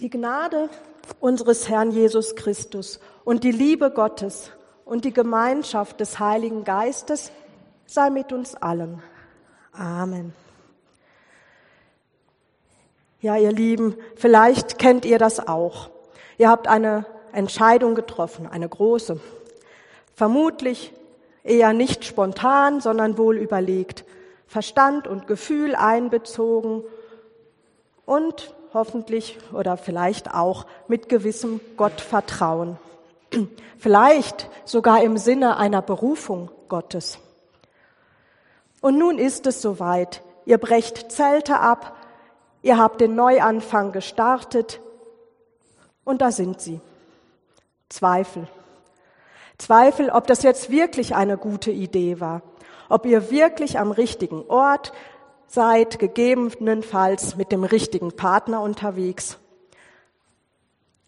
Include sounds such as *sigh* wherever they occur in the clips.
Die Gnade unseres Herrn Jesus Christus und die Liebe Gottes und die Gemeinschaft des Heiligen Geistes sei mit uns allen. Amen. Ja, ihr Lieben, vielleicht kennt ihr das auch. Ihr habt eine Entscheidung getroffen, eine große. Vermutlich eher nicht spontan, sondern wohl überlegt. Verstand und Gefühl einbezogen und hoffentlich oder vielleicht auch mit gewissem Gottvertrauen. *clears throat* Vielleicht sogar im Sinne einer Berufung Gottes. Und nun ist es soweit. Ihr brecht Zelte ab, ihr habt den Neuanfang gestartet und da sind sie. Zweifel. Zweifel, ob das jetzt wirklich eine gute Idee war, ob ihr wirklich am richtigen Ort, seid gegebenenfalls mit dem richtigen Partner unterwegs.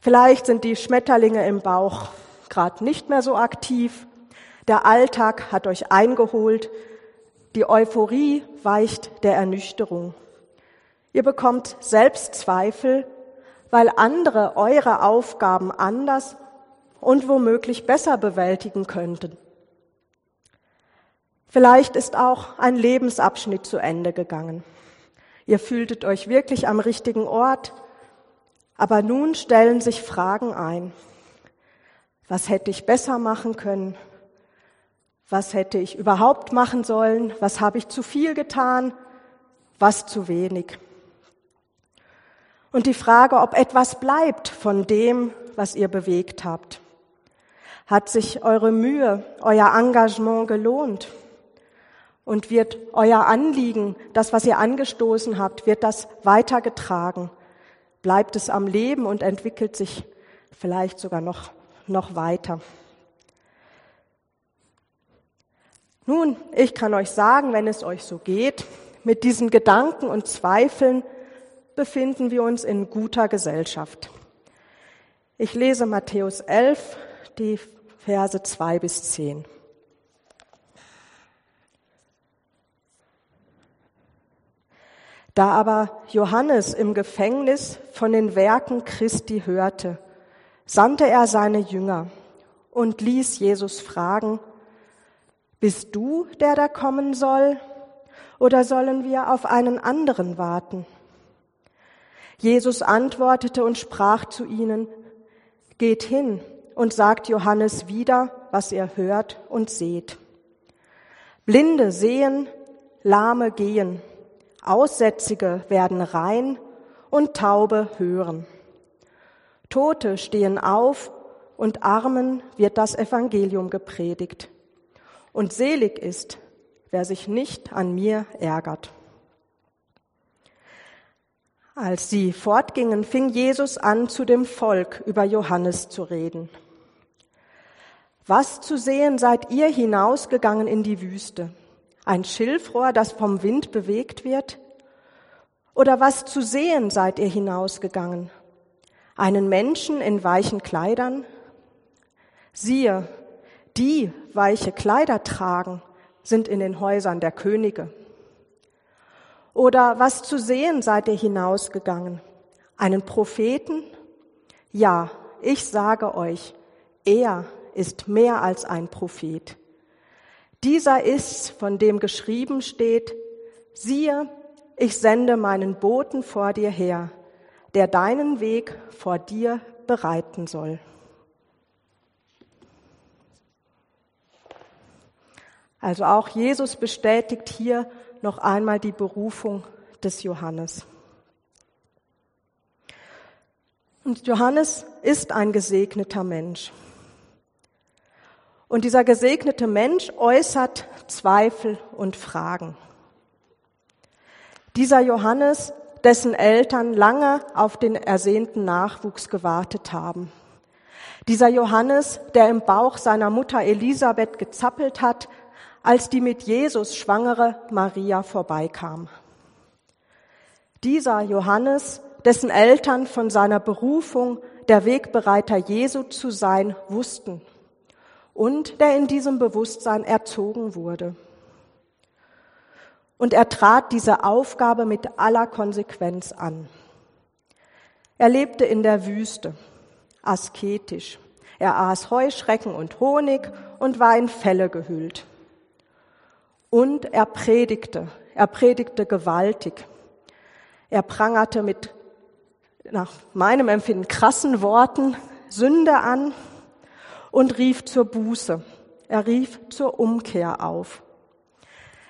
Vielleicht sind die Schmetterlinge im Bauch gerade nicht mehr so aktiv. Der Alltag hat euch eingeholt. Die Euphorie weicht der Ernüchterung. Ihr bekommt Selbstzweifel, weil andere eure Aufgaben anders und womöglich besser bewältigen könnten. Vielleicht ist auch ein Lebensabschnitt zu Ende gegangen. Ihr fühltet euch wirklich am richtigen Ort, aber nun stellen sich Fragen ein. Was hätte ich besser machen können? Was hätte ich überhaupt machen sollen? Was habe ich zu viel getan? Was zu wenig? Und die Frage, ob etwas bleibt von dem, was ihr bewegt habt. Hat sich eure Mühe, euer Engagement gelohnt? Und wird euer Anliegen, das, was ihr angestoßen habt, wird das weitergetragen? Bleibt es am Leben und entwickelt sich vielleicht sogar noch, noch weiter? Nun, ich kann euch sagen, wenn es euch so geht, mit diesen Gedanken und Zweifeln befinden wir uns in guter Gesellschaft. Ich lese Matthäus 11, die Verse 2 bis 10. Da aber Johannes im Gefängnis von den Werken Christi hörte, sandte er seine Jünger und ließ Jesus fragen, bist du der da kommen soll, oder sollen wir auf einen anderen warten? Jesus antwortete und sprach zu ihnen, geht hin und sagt Johannes wieder, was ihr hört und seht. Blinde sehen, Lahme gehen, Aussätzige werden rein und Taube hören. Tote stehen auf und Armen wird das Evangelium gepredigt. Und selig ist, wer sich nicht an mir ärgert. Als sie fortgingen, fing Jesus an, zu dem Volk über Johannes zu reden. Was zu sehen seid ihr hinausgegangen in die Wüste? Ein Schilfrohr, das vom Wind bewegt wird? Oder was zu sehen seid ihr hinausgegangen? Einen Menschen in weichen Kleidern? Siehe, die weiche Kleider tragen, sind in den Häusern der Könige. Oder was zu sehen seid ihr hinausgegangen? Einen Propheten? Ja, ich sage euch, er ist mehr als ein Prophet. Dieser ist, von dem geschrieben steht, siehe, ich sende meinen Boten vor dir her, der deinen Weg vor dir bereiten soll. Also auch Jesus bestätigt hier noch einmal die Berufung des Johannes. Und Johannes ist ein gesegneter Mensch. Und dieser gesegnete Mensch äußert Zweifel und Fragen. Dieser Johannes, dessen Eltern lange auf den ersehnten Nachwuchs gewartet haben. Dieser Johannes, der im Bauch seiner Mutter Elisabeth gezappelt hat, als die mit Jesus schwangere Maria vorbeikam. Dieser Johannes, dessen Eltern von seiner Berufung, der Wegbereiter Jesu zu sein, wussten und der in diesem Bewusstsein erzogen wurde. Und er trat diese Aufgabe mit aller Konsequenz an. Er lebte in der Wüste, asketisch. Er aß Heuschrecken und Honig und war in Felle gehüllt. Und er predigte, er predigte gewaltig. Er prangerte mit, nach meinem Empfinden, krassen Worten Sünde an und rief zur Buße. Er rief zur Umkehr auf.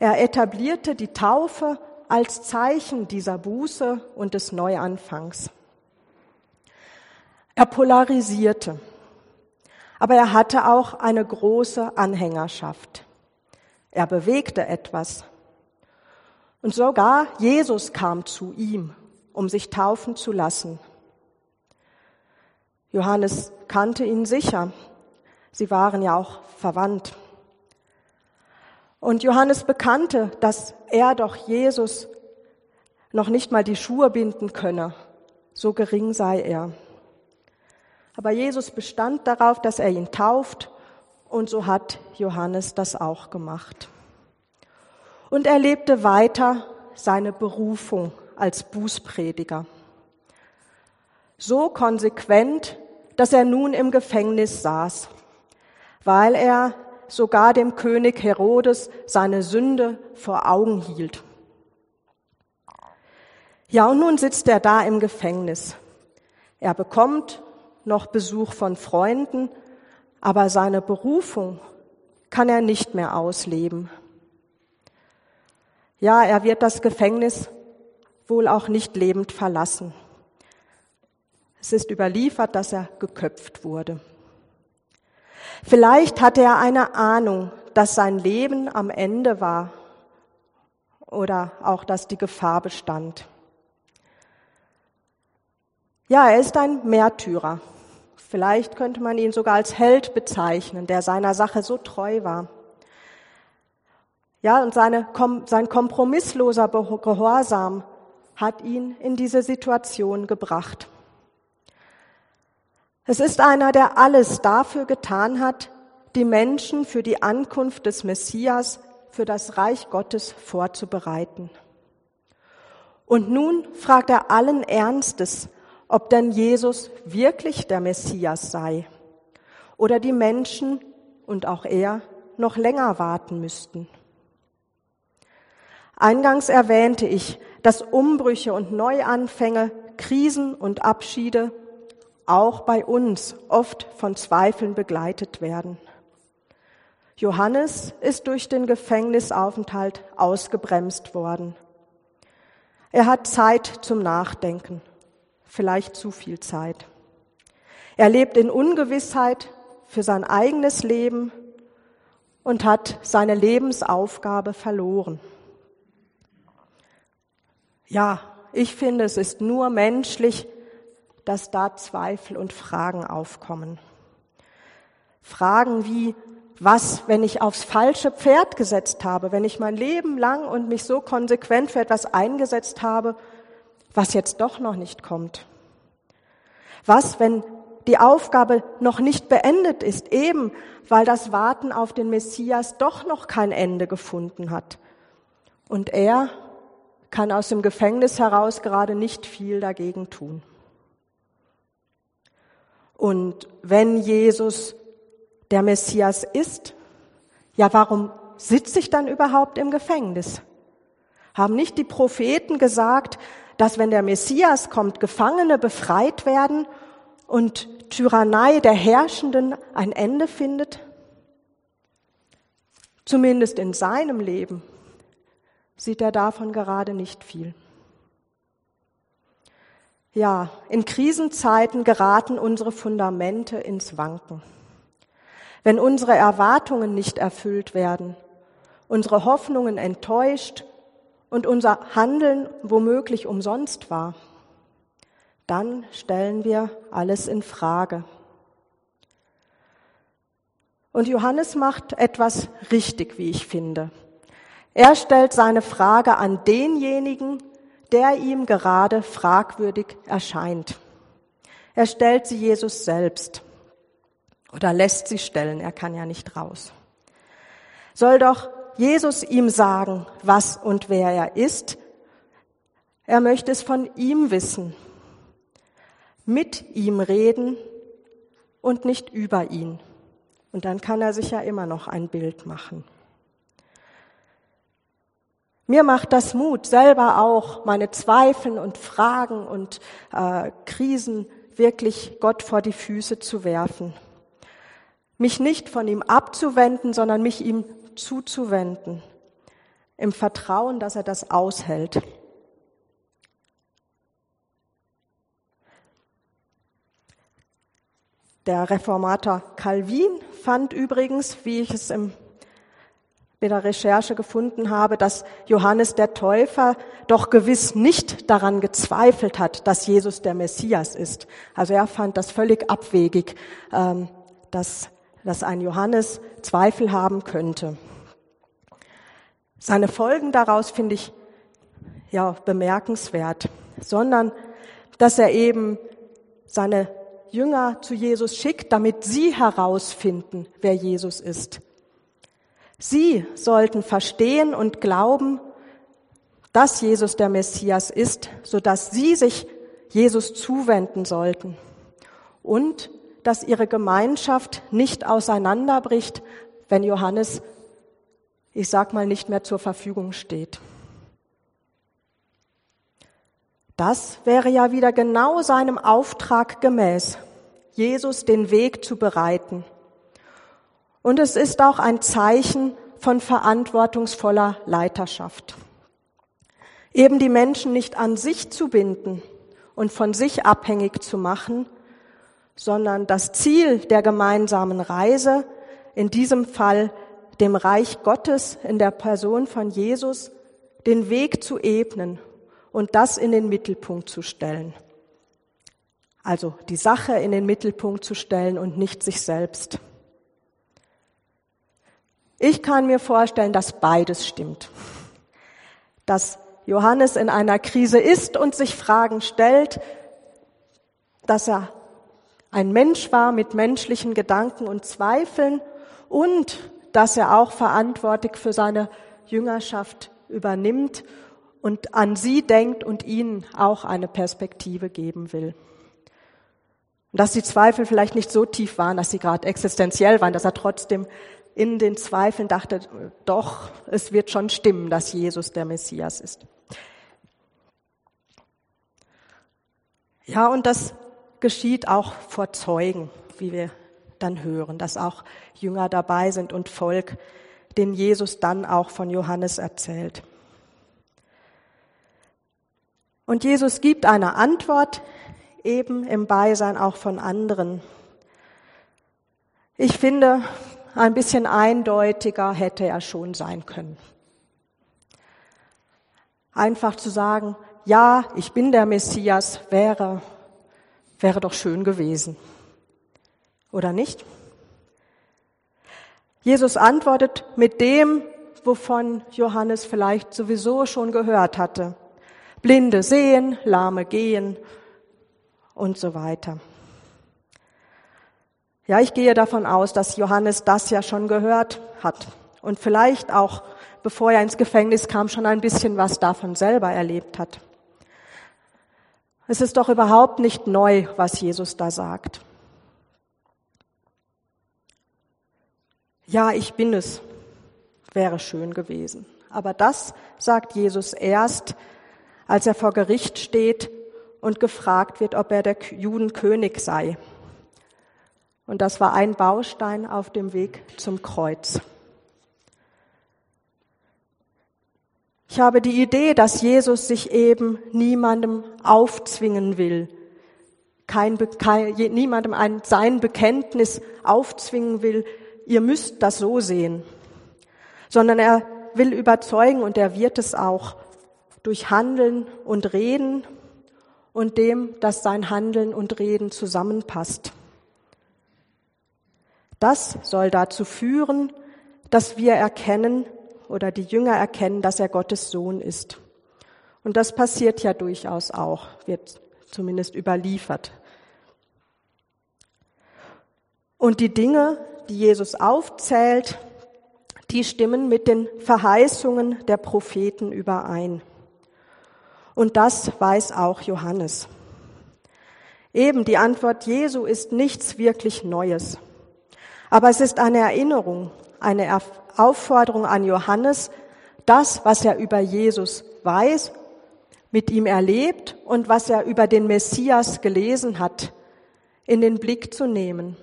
Er etablierte die Taufe als Zeichen dieser Buße und des Neuanfangs. Er polarisierte, aber er hatte auch eine große Anhängerschaft. Er bewegte etwas. Und sogar Jesus kam zu ihm, um sich taufen zu lassen. Johannes kannte ihn sicher. Sie waren ja auch verwandt. Und Johannes bekannte, dass er doch Jesus noch nicht mal die Schuhe binden könne, so gering sei er. Aber Jesus bestand darauf, dass er ihn tauft, und so hat Johannes das auch gemacht. Und er lebte weiter seine Berufung als Bußprediger. So konsequent, dass er nun im Gefängnis saß, weil er sogar dem König Herodes seine Sünde vor Augen hielt. Ja, und nun sitzt er da im Gefängnis. Er bekommt noch Besuch von Freunden, aber seine Berufung kann er nicht mehr ausleben. Ja, er wird das Gefängnis wohl auch nicht lebend verlassen. Es ist überliefert, dass er geköpft wurde. Vielleicht hatte er eine Ahnung, dass sein Leben am Ende war oder auch, dass die Gefahr bestand. Ja, er ist ein Märtyrer. Vielleicht könnte man ihn sogar als Held bezeichnen, der seiner Sache so treu war. Ja, und seine, sein kompromissloser Gehorsam hat ihn in diese Situation gebracht. Es ist einer, der alles dafür getan hat, die Menschen für die Ankunft des Messias, für das Reich Gottes vorzubereiten. Und nun fragt er allen Ernstes, ob denn Jesus wirklich der Messias sei oder die Menschen und auch er noch länger warten müssten. Eingangs erwähnte ich, dass Umbrüche und Neuanfänge, Krisen und Abschiede auch bei uns oft von Zweifeln begleitet werden. Johannes ist durch den Gefängnisaufenthalt ausgebremst worden. Er hat Zeit zum Nachdenken, vielleicht zu viel Zeit. Er lebt in Ungewissheit für sein eigenes Leben und hat seine Lebensaufgabe verloren. Ja, ich finde, es ist nur menschlich, dass da Zweifel und Fragen aufkommen. Fragen wie, was, wenn ich aufs falsche Pferd gesetzt habe, wenn ich mein Leben lang und mich so konsequent für etwas eingesetzt habe, was jetzt doch noch nicht kommt? Was, wenn die Aufgabe noch nicht beendet ist, eben weil das Warten auf den Messias doch noch kein Ende gefunden hat? Und er kann aus dem Gefängnis heraus gerade nicht viel dagegen tun. Und wenn Jesus der Messias ist, ja, warum sitze ich dann überhaupt im Gefängnis? Haben nicht die Propheten gesagt, dass wenn der Messias kommt, Gefangene befreit werden und Tyrannei der Herrschenden ein Ende findet? Zumindest in seinem Leben sieht er davon gerade nicht viel. Ja, in Krisenzeiten geraten unsere Fundamente ins Wanken. Wenn unsere Erwartungen nicht erfüllt werden, unsere Hoffnungen enttäuscht und unser Handeln womöglich umsonst war, dann stellen wir alles in Frage. Und Johannes macht etwas richtig, wie ich finde. Er stellt seine Frage an denjenigen, der ihm gerade fragwürdig erscheint. Er stellt sie Jesus selbst oder lässt sie stellen, er kann ja nicht raus. Soll doch Jesus ihm sagen, was und wer er ist? Er möchte es von ihm wissen. mit ihm reden und nicht über ihn. Und dann kann er sich ja immer noch ein Bild machen. Mir macht das Mut, selber auch meine Zweifel und Fragen und äh, Krisen wirklich Gott vor die Füße zu werfen. Mich nicht von ihm abzuwenden, sondern mich ihm zuzuwenden. Im Vertrauen, dass er das aushält. Der Reformator Calvin fand übrigens, wie ich es im bei der Recherche gefunden habe, dass Johannes der Täufer doch gewiss nicht daran gezweifelt hat, dass Jesus der Messias ist. Also er fand das völlig abwegig, ähm, dass, dass ein Johannes Zweifel haben könnte. Seine Folgen daraus finde ich ja bemerkenswert, sondern dass er eben seine Jünger zu Jesus schickt, damit sie herausfinden, wer Jesus ist. Sie sollten verstehen und glauben, dass Jesus der Messias ist, so dass sie sich Jesus zuwenden sollten und dass ihre Gemeinschaft nicht auseinanderbricht, wenn Johannes, ich sag mal, nicht mehr zur Verfügung steht. Das wäre ja wieder genau seinem Auftrag gemäß, Jesus den Weg zu bereiten und es ist auch ein Zeichen von verantwortungsvoller Leiterschaft. Eben die Menschen nicht an sich zu binden und von sich abhängig zu machen, sondern das Ziel der gemeinsamen Reise, in diesem Fall dem Reich Gottes in der Person von Jesus, den Weg zu ebnen und das in den Mittelpunkt zu stellen. Also die Sache in den Mittelpunkt zu stellen und nicht sich selbst. Ich kann mir vorstellen, dass beides stimmt. Dass Johannes in einer Krise ist und sich Fragen stellt, dass er ein Mensch war mit menschlichen Gedanken und Zweifeln und dass er auch verantwortlich für seine Jüngerschaft übernimmt und an sie denkt und ihnen auch eine Perspektive geben will. Und dass die Zweifel vielleicht nicht so tief waren, dass sie gerade existenziell waren, dass er trotzdem in den Zweifeln dachte, doch, es wird schon stimmen, dass Jesus der Messias ist. Ja, und das geschieht auch vor Zeugen, wie wir dann hören, dass auch Jünger dabei sind und Volk, den Jesus dann auch von Johannes erzählt. Und Jesus gibt eine Antwort eben im Beisein auch von anderen. Ich finde, ein bisschen eindeutiger hätte er schon sein können. Einfach zu sagen, ja, ich bin der Messias, wäre, wäre doch schön gewesen. Oder nicht? Jesus antwortet mit dem, wovon Johannes vielleicht sowieso schon gehört hatte. Blinde sehen, Lahme gehen und so weiter. Ja, ich gehe davon aus, dass Johannes das ja schon gehört hat und vielleicht auch, bevor er ins Gefängnis kam, schon ein bisschen was davon selber erlebt hat. Es ist doch überhaupt nicht neu, was Jesus da sagt. Ja, ich bin es, wäre schön gewesen. Aber das sagt Jesus erst, als er vor Gericht steht und gefragt wird, ob er der Judenkönig sei. Und das war ein Baustein auf dem Weg zum Kreuz. Ich habe die Idee, dass Jesus sich eben niemandem aufzwingen will, kein, kein, niemandem ein, sein Bekenntnis aufzwingen will, ihr müsst das so sehen, sondern er will überzeugen und er wird es auch durch Handeln und Reden und dem, dass sein Handeln und Reden zusammenpasst. Das soll dazu führen, dass wir erkennen oder die Jünger erkennen, dass er Gottes Sohn ist. Und das passiert ja durchaus auch, wird zumindest überliefert. Und die Dinge, die Jesus aufzählt, die stimmen mit den Verheißungen der Propheten überein. Und das weiß auch Johannes. Eben, die Antwort Jesu ist nichts wirklich Neues. Aber es ist eine Erinnerung, eine Aufforderung an Johannes, das, was er über Jesus weiß, mit ihm erlebt und was er über den Messias gelesen hat, in den Blick zu nehmen.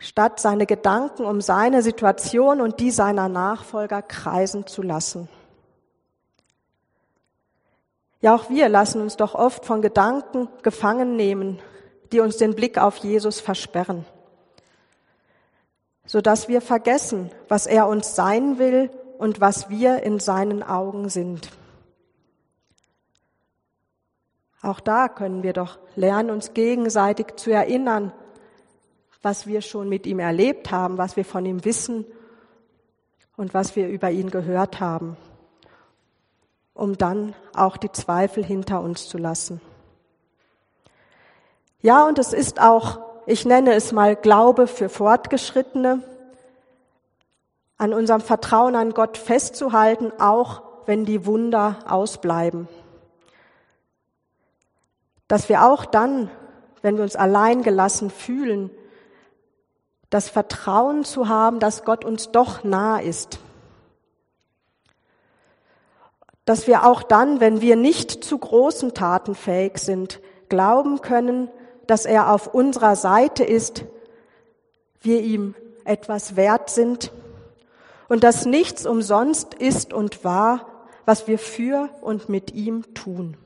Statt seine Gedanken um seine Situation und die seiner Nachfolger kreisen zu lassen. Ja, auch wir lassen uns doch oft von Gedanken gefangen nehmen, die uns den Blick auf Jesus versperren, sodass wir vergessen, was er uns sein will und was wir in seinen Augen sind. Auch da können wir doch lernen, uns gegenseitig zu erinnern, was wir schon mit ihm erlebt haben, was wir von ihm wissen und was wir über ihn gehört haben, um dann auch die Zweifel hinter uns zu lassen. Ja, und es ist auch, ich nenne es mal Glaube für Fortgeschrittene, an unserem Vertrauen an Gott festzuhalten, auch wenn die Wunder ausbleiben. Dass wir auch dann, wenn wir uns allein gelassen fühlen, das Vertrauen zu haben, dass Gott uns doch nah ist. Dass wir auch dann, wenn wir nicht zu großen Taten fähig sind, glauben können, dass er auf unserer Seite ist, wir ihm etwas wert sind und dass nichts umsonst ist und war, was wir für und mit ihm tun.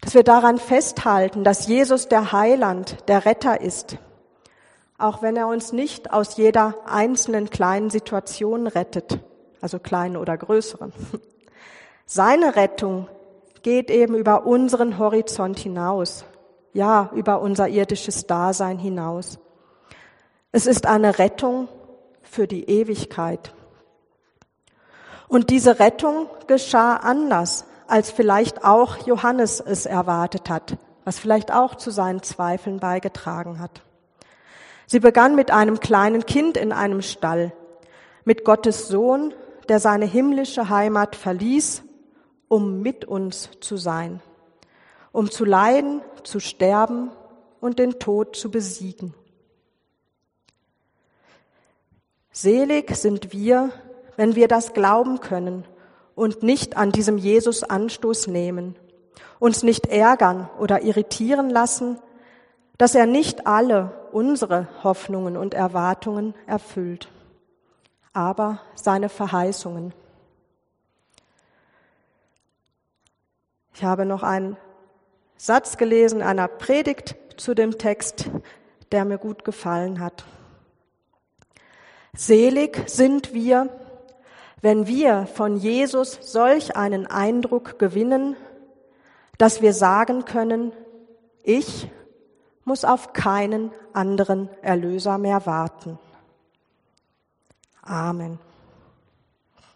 Dass wir daran festhalten, dass Jesus der Heiland, der Retter ist, auch wenn er uns nicht aus jeder einzelnen kleinen Situation rettet, also kleinen oder größeren. Seine Rettung geht eben über unseren Horizont hinaus, ja, über unser irdisches Dasein hinaus. Es ist eine Rettung, für die Ewigkeit. Und diese Rettung geschah anders, als vielleicht auch Johannes es erwartet hat, was vielleicht auch zu seinen Zweifeln beigetragen hat. Sie begann mit einem kleinen Kind in einem Stall, mit Gottes Sohn, der seine himmlische Heimat verließ, um mit uns zu sein, um zu leiden, zu sterben und den Tod zu besiegen. Selig sind wir, wenn wir das glauben können und nicht an diesem Jesus Anstoß nehmen, uns nicht ärgern oder irritieren lassen, dass er nicht alle unsere Hoffnungen und Erwartungen erfüllt, aber seine Verheißungen. Ich habe noch einen Satz gelesen einer Predigt zu dem Text, der mir gut gefallen hat. Selig sind wir, wenn wir von Jesus solch einen Eindruck gewinnen, dass wir sagen können, ich muss auf keinen anderen Erlöser mehr warten. Amen.